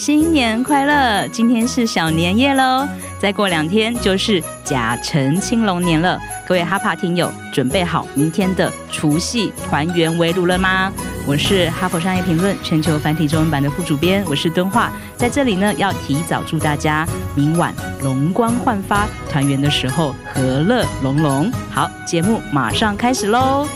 新年快乐！今天是小年夜喽，再过两天就是甲辰青龙年了。各位哈帕听友，准备好明天的除夕团圆围炉了吗？我是哈佛商业评论全球繁体中文版的副主编，我是敦化，在这里呢要提早祝大家明晚容光焕发，团圆的时候和乐融融。好，节目马上开始喽！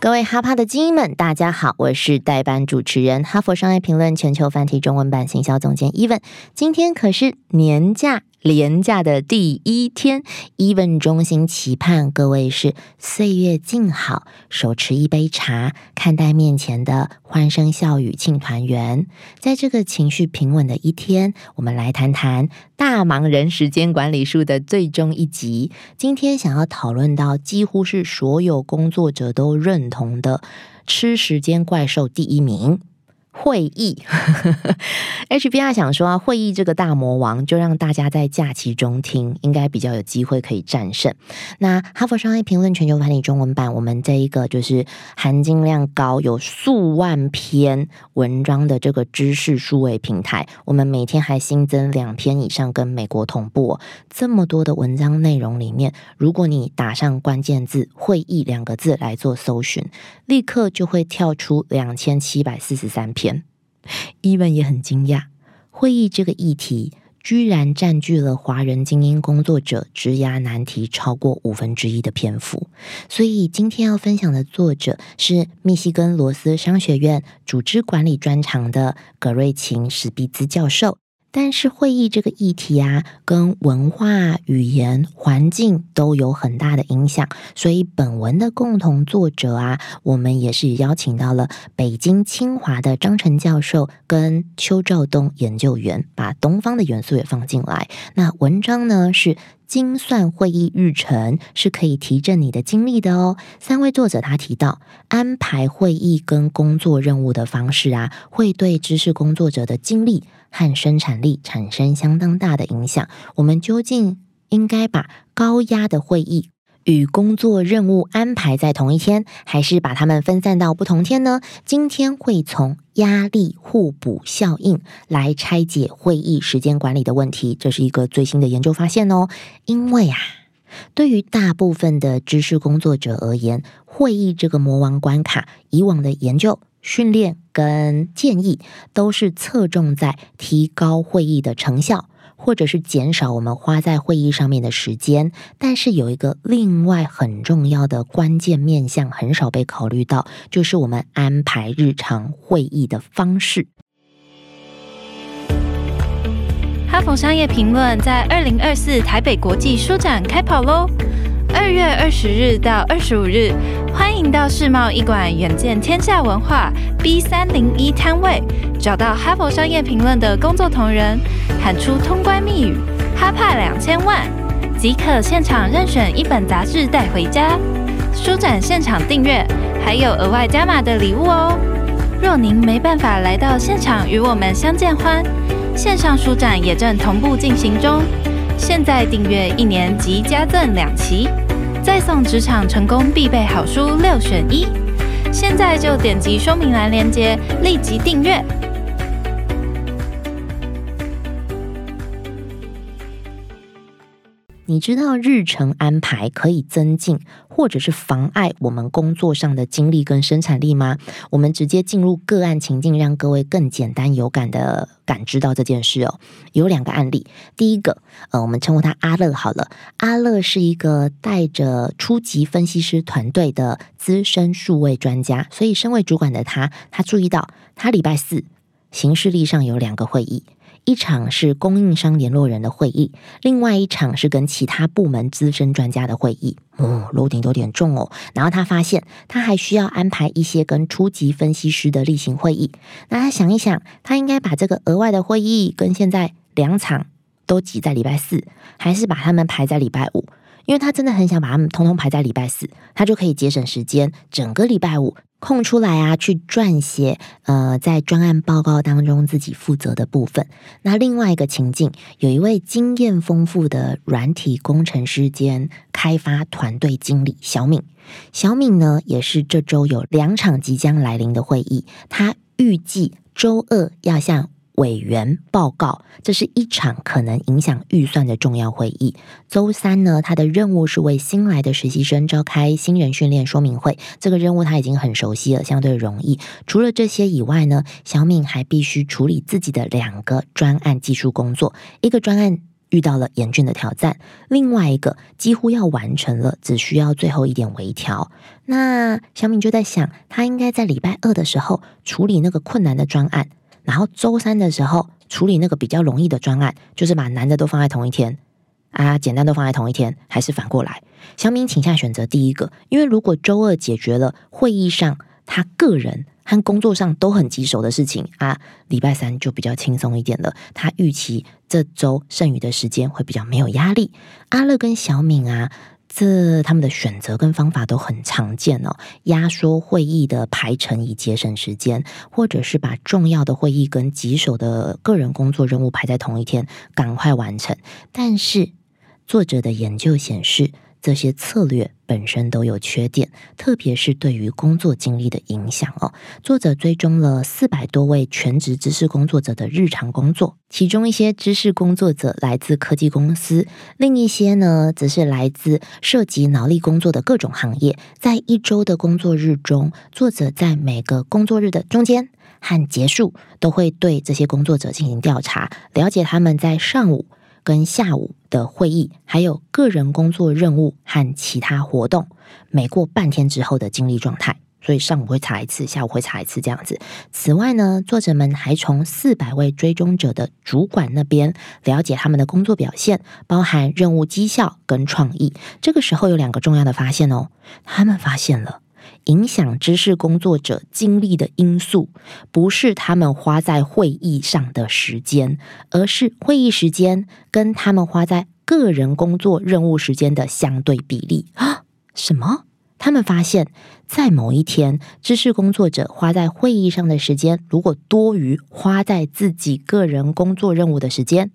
各位哈帕的精英们，大家好，我是代班主持人哈佛商业评论全球繁体中文版行销总监 Evan，。今天可是年假廉价的第一天，，Even 衷心期盼各位是岁月静好，手持一杯茶，看待面前的欢声笑语庆团圆。在这个情绪平稳的一天，我们来谈谈大忙人时间管理术的最终一集。今天想要讨论到几乎是所有工作者都认同的吃时间怪兽第一名。会议，HBR 想说啊，会议这个大魔王，就让大家在假期中听，应该比较有机会可以战胜。那哈佛商业评论全球繁体中文版，我们这一个就是含金量高、有数万篇文章的这个知识数位平台，我们每天还新增两篇以上跟美国同步。这么多的文章内容里面，如果你打上关键字“会议”两个字来做搜寻，立刻就会跳出两千七百四十三篇。伊文也很惊讶，会议这个议题居然占据了华人精英工作者职涯难题超过五分之一的篇幅。所以今天要分享的作者是密西根罗斯商学院组织管理专长的葛瑞琴史毕兹教授。但是会议这个议题啊，跟文化、语言、环境都有很大的影响，所以本文的共同作者啊，我们也是邀请到了北京清华的张晨教授跟邱兆东研究员，把东方的元素也放进来。那文章呢是。精算会议日程是可以提振你的精力的哦。三位作者他提到，安排会议跟工作任务的方式啊，会对知识工作者的精力和生产力产生相当大的影响。我们究竟应该把高压的会议？与工作任务安排在同一天，还是把它们分散到不同天呢？今天会从压力互补效应来拆解会议时间管理的问题，这是一个最新的研究发现哦。因为啊，对于大部分的知识工作者而言，会议这个魔王关卡，以往的研究、训练跟建议都是侧重在提高会议的成效。或者是减少我们花在会议上面的时间，但是有一个另外很重要的关键面向，很少被考虑到，就是我们安排日常会议的方式。哈佛商业评论在二零二四台北国际书展开跑喽！二月二十日到二十五日，欢迎到世贸一馆远见天下文化 B 三零一摊位，找到哈佛商业评论的工作同仁，喊出通关密语“哈帕两千万”，即可现场任选一本杂志带回家。书展现场订阅还有额外加码的礼物哦！若您没办法来到现场与我们相见欢，线上书展也正同步进行中。现在订阅一年即加赠两期，再送职场成功必备好书六选一。现在就点击说明栏链接，立即订阅。你知道日程安排可以增进或者是妨碍我们工作上的精力跟生产力吗？我们直接进入个案情境，让各位更简单有感的感知到这件事哦。有两个案例，第一个，呃，我们称呼他阿乐好了。阿乐是一个带着初级分析师团队的资深数位专家，所以身为主管的他，他注意到他礼拜四行事历上有两个会议。一场是供应商联络人的会议，另外一场是跟其他部门资深专家的会议。哦，楼顶有点重哦。然后他发现，他还需要安排一些跟初级分析师的例行会议。那他想一想，他应该把这个额外的会议跟现在两场都挤在礼拜四，还是把他们排在礼拜五？因为他真的很想把他们通通排在礼拜四，他就可以节省时间，整个礼拜五空出来啊，去撰写呃，在专案报告当中自己负责的部分。那另外一个情境，有一位经验丰富的软体工程师兼开发团队经理小敏。小敏呢，也是这周有两场即将来临的会议，他预计周二要向。委员报告，这是一场可能影响预算的重要会议。周三呢，他的任务是为新来的实习生召开新人训练说明会。这个任务他已经很熟悉了，相对容易。除了这些以外呢，小敏还必须处理自己的两个专案技术工作。一个专案遇到了严峻的挑战，另外一个几乎要完成了，只需要最后一点微调。那小敏就在想，他应该在礼拜二的时候处理那个困难的专案。然后周三的时候处理那个比较容易的专案，就是把难的都放在同一天啊，简单都放在同一天，还是反过来？小敏倾向选择第一个，因为如果周二解决了会议上他个人和工作上都很棘手的事情啊，礼拜三就比较轻松一点了。他预期这周剩余的时间会比较没有压力。阿乐跟小敏啊。这他们的选择跟方法都很常见哦，压缩会议的排程以节省时间，或者是把重要的会议跟棘手的个人工作任务排在同一天，赶快完成。但是作者的研究显示。这些策略本身都有缺点，特别是对于工作经历的影响哦。作者追踪了四百多位全职知识工作者的日常工作，其中一些知识工作者来自科技公司，另一些呢则是来自涉及脑力工作的各种行业。在一周的工作日中，作者在每个工作日的中间和结束，都会对这些工作者进行调查，了解他们在上午。跟下午的会议，还有个人工作任务和其他活动，每过半天之后的精力状态，所以上午会查一次，下午会查一次这样子。此外呢，作者们还从四百位追踪者的主管那边了解他们的工作表现，包含任务绩效跟创意。这个时候有两个重要的发现哦，他们发现了。影响知识工作者精力的因素，不是他们花在会议上的时间，而是会议时间跟他们花在个人工作任务时间的相对比例啊？什么？他们发现，在某一天，知识工作者花在会议上的时间，如果多于花在自己个人工作任务的时间。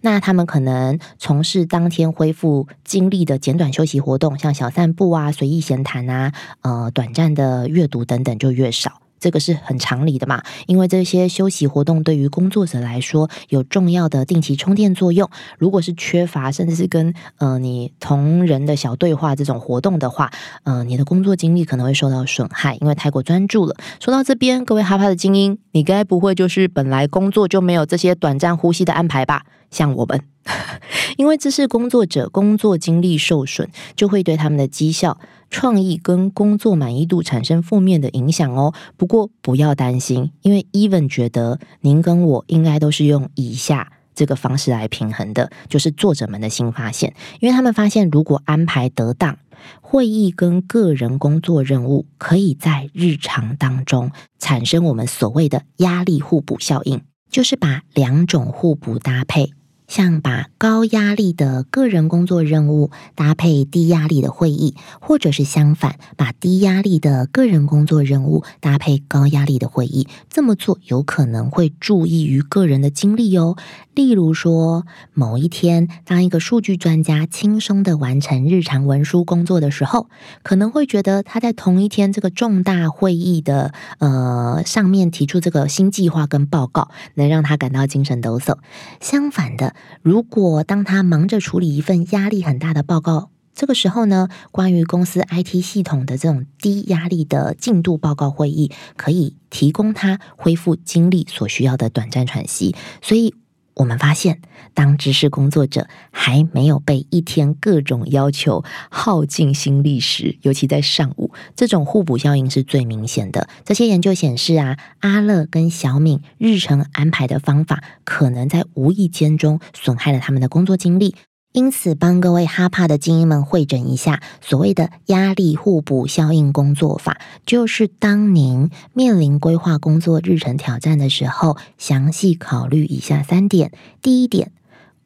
那他们可能从事当天恢复精力的简短休息活动，像小散步啊、随意闲谈啊、呃短暂的阅读等等，就越少。这个是很常理的嘛，因为这些休息活动对于工作者来说有重要的定期充电作用。如果是缺乏，甚至是跟呃你同人的小对话这种活动的话，呃，你的工作精力可能会受到损害，因为太过专注了。说到这边，各位哈帕的精英，你该不会就是本来工作就没有这些短暂呼吸的安排吧？像我们，因为知识工作者工作精力受损，就会对他们的绩效。创意跟工作满意度产生负面的影响哦。不过不要担心，因为 Even 觉得您跟我应该都是用以下这个方式来平衡的，就是作者们的新发现。因为他们发现，如果安排得当，会议跟个人工作任务可以在日常当中产生我们所谓的压力互补效应，就是把两种互补搭配。像把高压力的个人工作任务搭配低压力的会议，或者是相反，把低压力的个人工作任务搭配高压力的会议，这么做有可能会注意于个人的精力哦。例如说，某一天，当一个数据专家轻松的完成日常文书工作的时候，可能会觉得他在同一天这个重大会议的呃上面提出这个新计划跟报告，能让他感到精神抖擞。相反的。如果当他忙着处理一份压力很大的报告，这个时候呢，关于公司 IT 系统的这种低压力的进度报告会议，可以提供他恢复精力所需要的短暂喘息。所以，我们发现，当知识工作者还没有被一天各种要求耗尽心力时，尤其在上午，这种互补效应是最明显的。这些研究显示啊，阿乐跟小敏日程安排的方法，可能在无意间中损害了他们的工作精力。因此，帮各位哈帕的精英们会诊一下所谓的压力互补效应工作法，就是当您面临规划工作日程挑战的时候，详细考虑以下三点：第一点。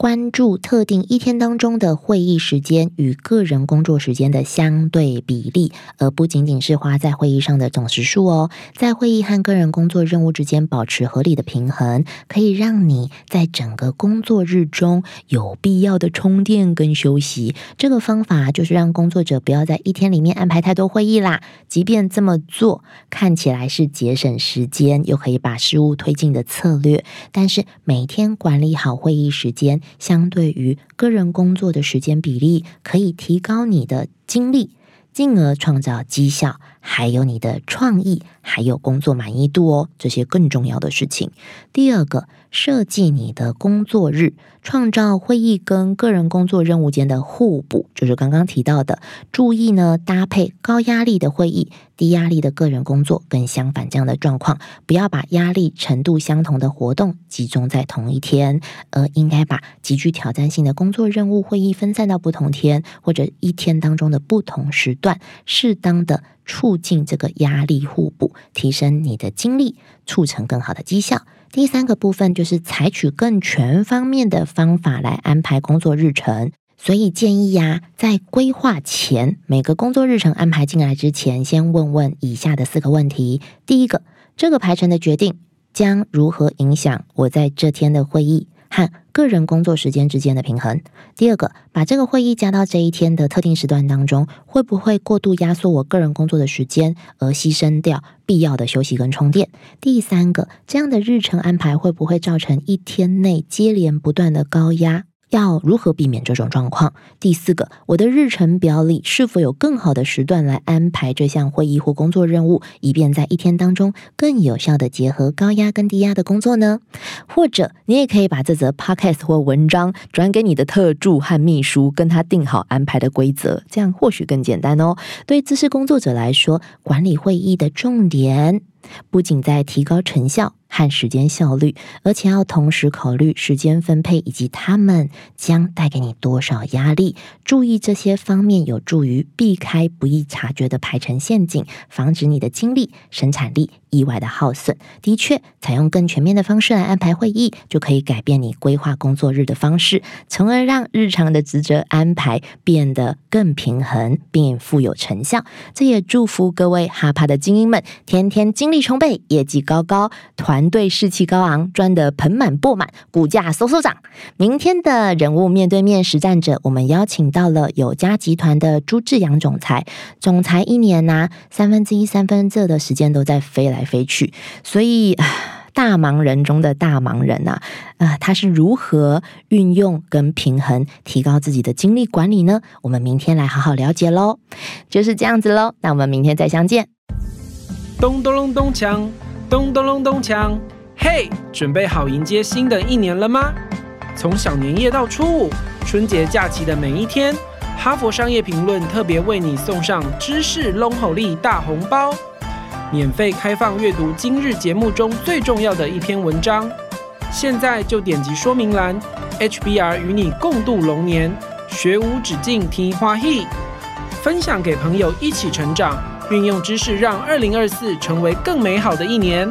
关注特定一天当中的会议时间与个人工作时间的相对比例，而不仅仅是花在会议上的总时数哦。在会议和个人工作任务之间保持合理的平衡，可以让你在整个工作日中有必要的充电跟休息。这个方法就是让工作者不要在一天里面安排太多会议啦。即便这么做看起来是节省时间，又可以把事物推进的策略，但是每天管理好会议时间。相对于个人工作的时间比例，可以提高你的精力，进而创造绩效，还有你的创意，还有工作满意度哦，这些更重要的事情。第二个。设计你的工作日，创造会议跟个人工作任务间的互补，就是刚刚提到的。注意呢，搭配高压力的会议、低压力的个人工作，跟相反这样的状况，不要把压力程度相同的活动集中在同一天，而应该把极具挑战性的工作任务会议分散到不同天，或者一天当中的不同时段，适当的促进这个压力互补，提升你的精力，促成更好的绩效。第三个部分就是采取更全方面的方法来安排工作日程，所以建议呀，在规划前，每个工作日程安排进来之前，先问问以下的四个问题：第一个，这个排程的决定将如何影响我在这天的会议？和个人工作时间之间的平衡。第二个，把这个会议加到这一天的特定时段当中，会不会过度压缩我个人工作的时间，而牺牲掉必要的休息跟充电？第三个，这样的日程安排会不会造成一天内接连不断的高压？要如何避免这种状况？第四个，我的日程表里是否有更好的时段来安排这项会议或工作任务，以便在一天当中更有效的结合高压跟低压的工作呢？或者，你也可以把这则 podcast 或文章转给你的特助和秘书，跟他定好安排的规则，这样或许更简单哦。对知识工作者来说，管理会议的重点不仅在提高成效。和时间效率，而且要同时考虑时间分配以及他们将带给你多少压力。注意这些方面，有助于避开不易察觉的排程陷阱，防止你的精力、生产力意外的耗损。的确，采用更全面的方式来安排会议，就可以改变你规划工作日的方式，从而让日常的职责安排变得更平衡并富有成效。这也祝福各位哈帕的精英们，天天精力充沛，业绩高高，团。团队士气高昂，赚得盆满钵满，股价嗖嗖涨。明天的人物面对面实战者，我们邀请到了友家集团的朱志阳总裁。总裁一年拿三分之一、三分之二的时间都在飞来飞去，所以大忙人中的大忙人呐，啊，他是如何运用跟平衡，提高自己的精力管理呢？我们明天来好好了解喽。就是这样子喽，那我们明天再相见。咚咚隆咚锵。咚咚隆咚锵，嘿，准备好迎接新的一年了吗？从小年夜到初五，春节假期的每一天，哈佛商业评论特别为你送上知识龙吼力大红包，免费开放阅读今日节目中最重要的一篇文章。现在就点击说明栏，HBR 与你共度龙年，学无止境听花嘿，分享给朋友一起成长。运用知识，让二零二四成为更美好的一年。